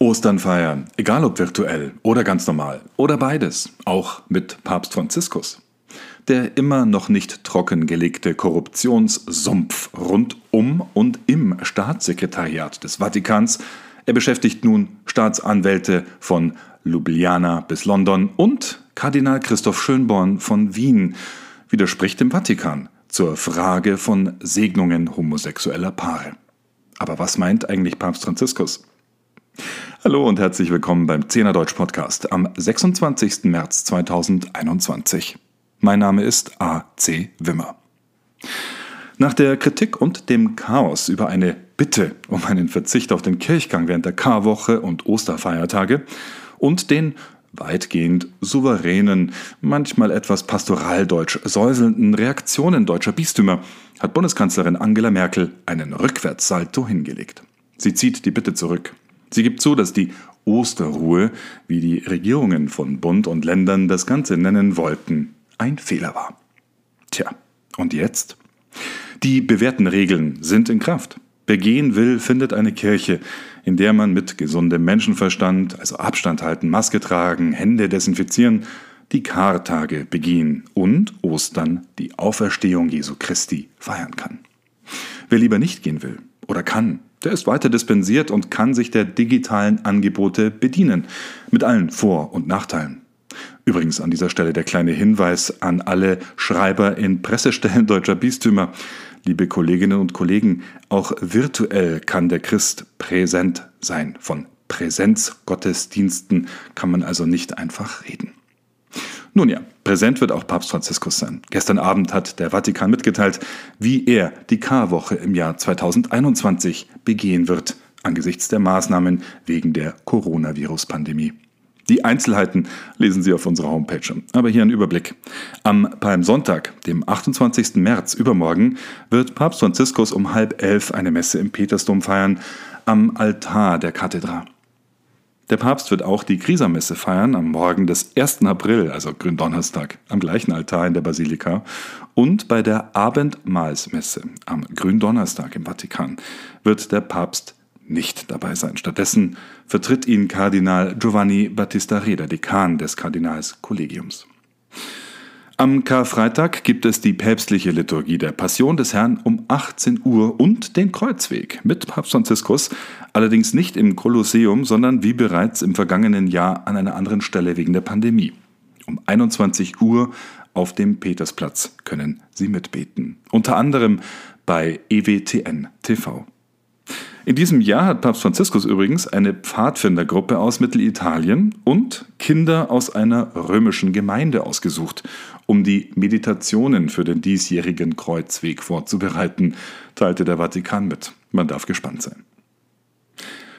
Ostern feiern, egal ob virtuell oder ganz normal oder beides, auch mit Papst Franziskus. Der immer noch nicht trockengelegte Korruptionssumpf rund um und im Staatssekretariat des Vatikans, er beschäftigt nun Staatsanwälte von Ljubljana bis London und Kardinal Christoph Schönborn von Wien widerspricht dem Vatikan zur Frage von Segnungen homosexueller Paare. Aber was meint eigentlich Papst Franziskus? Hallo und herzlich willkommen beim Zehner Deutsch Podcast am 26. März 2021. Mein Name ist A.C. Wimmer. Nach der Kritik und dem Chaos über eine Bitte um einen Verzicht auf den Kirchgang während der Karwoche und Osterfeiertage und den weitgehend souveränen, manchmal etwas pastoraldeutsch säuselnden Reaktionen deutscher Bistümer hat Bundeskanzlerin Angela Merkel einen Rückwärtssalto hingelegt. Sie zieht die Bitte zurück. Sie gibt zu, dass die Osterruhe, wie die Regierungen von Bund und Ländern das Ganze nennen wollten, ein Fehler war. Tja, und jetzt? Die bewährten Regeln sind in Kraft. Wer gehen will, findet eine Kirche, in der man mit gesundem Menschenverstand, also Abstand halten, Maske tragen, Hände desinfizieren, die Kartage begehen und Ostern, die Auferstehung Jesu Christi, feiern kann. Wer lieber nicht gehen will oder kann, der ist weiter dispensiert und kann sich der digitalen Angebote bedienen, mit allen Vor- und Nachteilen. Übrigens an dieser Stelle der kleine Hinweis an alle Schreiber in Pressestellen deutscher Bistümer. Liebe Kolleginnen und Kollegen, auch virtuell kann der Christ präsent sein. Von Präsenzgottesdiensten kann man also nicht einfach reden. Nun ja, präsent wird auch Papst Franziskus sein. Gestern Abend hat der Vatikan mitgeteilt, wie er die Karwoche im Jahr 2021 begehen wird, angesichts der Maßnahmen wegen der Coronavirus-Pandemie. Die Einzelheiten lesen Sie auf unserer Homepage. Aber hier ein Überblick. Am Palmsonntag, dem 28. März übermorgen, wird Papst Franziskus um halb elf eine Messe im Petersdom feiern, am Altar der Kathedra. Der Papst wird auch die Krisamesse feiern am Morgen des 1. April, also Gründonnerstag, am gleichen Altar in der Basilika und bei der Abendmahlsmesse am Gründonnerstag im Vatikan wird der Papst nicht dabei sein. Stattdessen vertritt ihn Kardinal Giovanni Battista Reda, Dekan des Kardinalskollegiums. Am Karfreitag gibt es die päpstliche Liturgie der Passion des Herrn um 18 Uhr und den Kreuzweg mit Papst Franziskus, allerdings nicht im Kolosseum, sondern wie bereits im vergangenen Jahr an einer anderen Stelle wegen der Pandemie. Um 21 Uhr auf dem Petersplatz können Sie mitbeten, unter anderem bei EWTN TV. In diesem Jahr hat Papst Franziskus übrigens eine Pfadfindergruppe aus Mittelitalien und Kinder aus einer römischen Gemeinde ausgesucht, um die Meditationen für den diesjährigen Kreuzweg vorzubereiten, teilte der Vatikan mit. Man darf gespannt sein.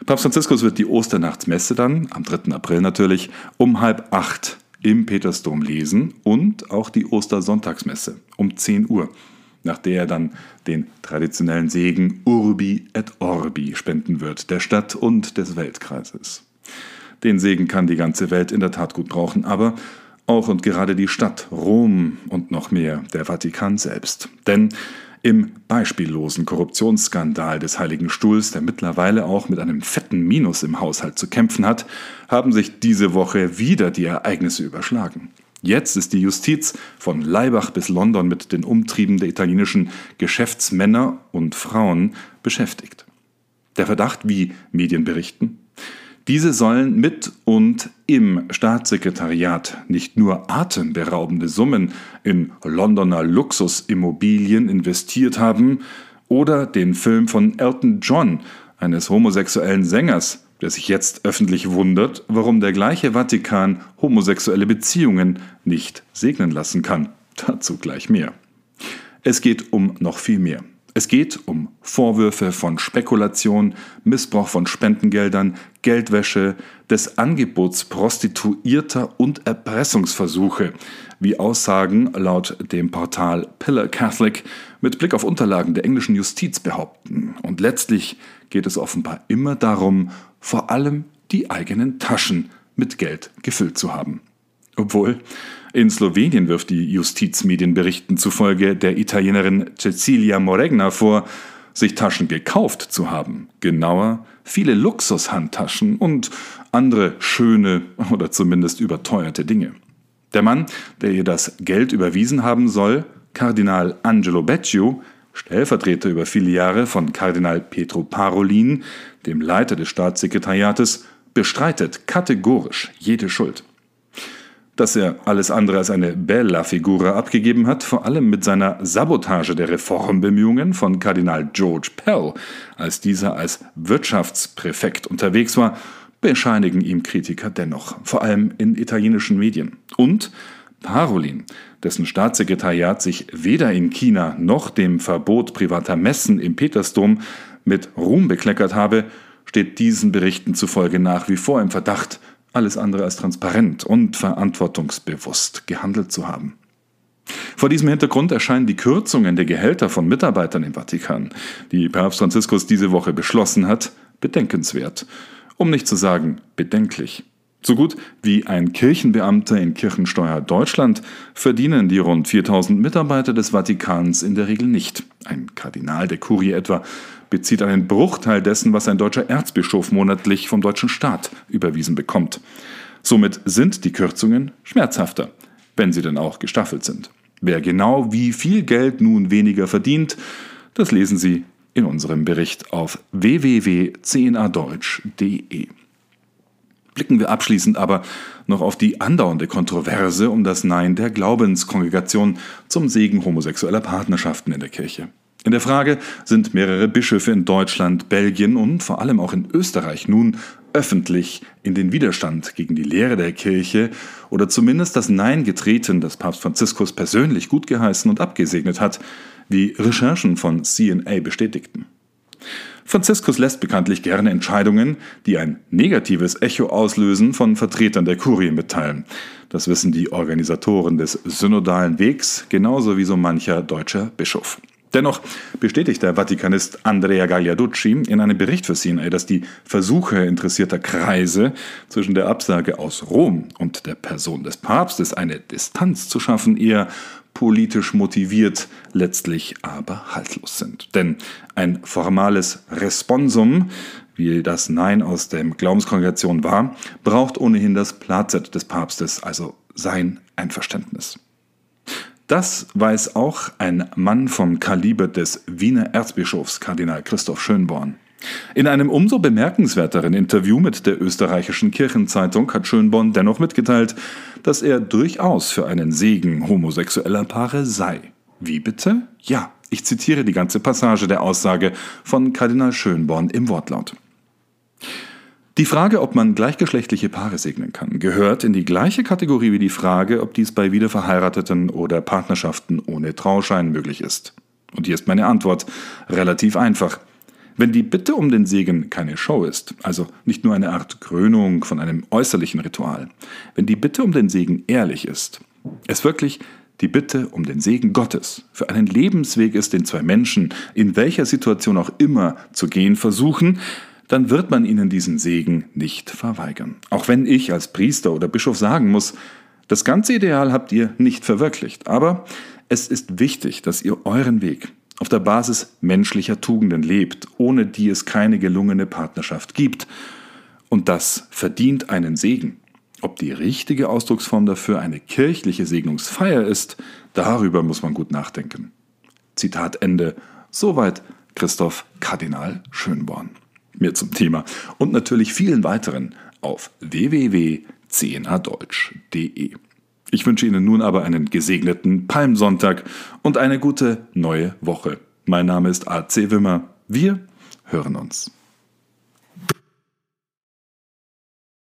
Papst Franziskus wird die Osternachtsmesse dann, am 3. April natürlich, um halb acht im Petersdom lesen und auch die Ostersonntagsmesse um 10 Uhr nach der er dann den traditionellen Segen Urbi et Orbi spenden wird, der Stadt und des Weltkreises. Den Segen kann die ganze Welt in der Tat gut brauchen, aber auch und gerade die Stadt, Rom und noch mehr der Vatikan selbst. Denn im beispiellosen Korruptionsskandal des Heiligen Stuhls, der mittlerweile auch mit einem fetten Minus im Haushalt zu kämpfen hat, haben sich diese Woche wieder die Ereignisse überschlagen. Jetzt ist die Justiz von Laibach bis London mit den Umtrieben der italienischen Geschäftsmänner und Frauen beschäftigt. Der Verdacht, wie Medien berichten, diese sollen mit und im Staatssekretariat nicht nur atemberaubende Summen in Londoner Luxusimmobilien investiert haben oder den Film von Elton John, eines homosexuellen Sängers, der sich jetzt öffentlich wundert, warum der gleiche Vatikan homosexuelle Beziehungen nicht segnen lassen kann. Dazu gleich mehr. Es geht um noch viel mehr. Es geht um Vorwürfe von Spekulation, Missbrauch von Spendengeldern, Geldwäsche, des Angebots Prostituierter und Erpressungsversuche, wie Aussagen laut dem Portal Pillar Catholic mit Blick auf Unterlagen der englischen Justiz behaupten. Letztlich geht es offenbar immer darum, vor allem die eigenen Taschen mit Geld gefüllt zu haben. Obwohl in Slowenien wirft die Justizmedienberichten zufolge der Italienerin Cecilia Moregna vor, sich Taschen gekauft zu haben. Genauer, viele Luxushandtaschen und andere schöne oder zumindest überteuerte Dinge. Der Mann, der ihr das Geld überwiesen haben soll, Kardinal Angelo Becciu, Stellvertreter über viele Jahre von Kardinal Pietro Parolin, dem Leiter des Staatssekretariates, bestreitet kategorisch jede Schuld. Dass er alles andere als eine bella figura abgegeben hat, vor allem mit seiner Sabotage der Reformbemühungen von Kardinal George Pell, als dieser als Wirtschaftspräfekt unterwegs war, bescheinigen ihm Kritiker dennoch, vor allem in italienischen Medien. Und Parolin, dessen Staatssekretariat sich weder in China noch dem Verbot privater Messen im Petersdom mit Ruhm bekleckert habe, steht diesen Berichten zufolge nach wie vor im Verdacht, alles andere als transparent und verantwortungsbewusst gehandelt zu haben. Vor diesem Hintergrund erscheinen die Kürzungen der Gehälter von Mitarbeitern im Vatikan, die Papst Franziskus diese Woche beschlossen hat, bedenkenswert, um nicht zu sagen bedenklich. So gut wie ein Kirchenbeamter in Kirchensteuer Deutschland verdienen die rund 4000 Mitarbeiter des Vatikans in der Regel nicht. Ein Kardinal der Kurie etwa bezieht einen Bruchteil dessen, was ein deutscher Erzbischof monatlich vom deutschen Staat überwiesen bekommt. Somit sind die Kürzungen schmerzhafter, wenn sie denn auch gestaffelt sind. Wer genau wie viel Geld nun weniger verdient, das lesen Sie in unserem Bericht auf www.cnadeutsch.de. Blicken wir abschließend aber noch auf die andauernde Kontroverse um das Nein der Glaubenskongregation zum Segen homosexueller Partnerschaften in der Kirche. In der Frage sind mehrere Bischöfe in Deutschland, Belgien und vor allem auch in Österreich nun öffentlich in den Widerstand gegen die Lehre der Kirche oder zumindest das Nein getreten, das Papst Franziskus persönlich gut geheißen und abgesegnet hat, wie Recherchen von CNA bestätigten. Franziskus lässt bekanntlich gerne Entscheidungen, die ein negatives Echo auslösen, von Vertretern der Kurie mitteilen. Das wissen die Organisatoren des synodalen Wegs genauso wie so mancher deutscher Bischof. Dennoch bestätigt der Vatikanist Andrea Gagliarducci in einem Bericht für CNA, dass die Versuche interessierter Kreise zwischen der Absage aus Rom und der Person des Papstes eine Distanz zu schaffen eher politisch motiviert, letztlich aber haltlos sind. Denn ein formales Responsum, wie das Nein aus der Glaubenskongregation war, braucht ohnehin das Plazet des Papstes, also sein Einverständnis. Das weiß auch ein Mann vom Kaliber des Wiener Erzbischofs Kardinal Christoph Schönborn. In einem umso bemerkenswerteren Interview mit der österreichischen Kirchenzeitung hat Schönborn dennoch mitgeteilt, dass er durchaus für einen Segen homosexueller Paare sei. Wie bitte? Ja, ich zitiere die ganze Passage der Aussage von Kardinal Schönborn im Wortlaut. Die Frage, ob man gleichgeschlechtliche Paare segnen kann, gehört in die gleiche Kategorie wie die Frage, ob dies bei Wiederverheirateten oder Partnerschaften ohne Trauschein möglich ist. Und hier ist meine Antwort relativ einfach. Wenn die Bitte um den Segen keine Show ist, also nicht nur eine Art Krönung von einem äußerlichen Ritual, wenn die Bitte um den Segen ehrlich ist, es wirklich die Bitte um den Segen Gottes für einen Lebensweg ist, den zwei Menschen in welcher Situation auch immer zu gehen versuchen, dann wird man ihnen diesen Segen nicht verweigern. Auch wenn ich als Priester oder Bischof sagen muss, das ganze Ideal habt ihr nicht verwirklicht, aber es ist wichtig, dass ihr euren Weg auf der Basis menschlicher Tugenden lebt, ohne die es keine gelungene Partnerschaft gibt. Und das verdient einen Segen. Ob die richtige Ausdrucksform dafür eine kirchliche Segnungsfeier ist, darüber muss man gut nachdenken. Zitat Ende. Soweit Christoph Kardinal Schönborn. Mehr zum Thema und natürlich vielen weiteren auf www.cnadeutsch.de. Ich wünsche Ihnen nun aber einen gesegneten Palmsonntag und eine gute neue Woche. Mein Name ist AC Wimmer. Wir hören uns.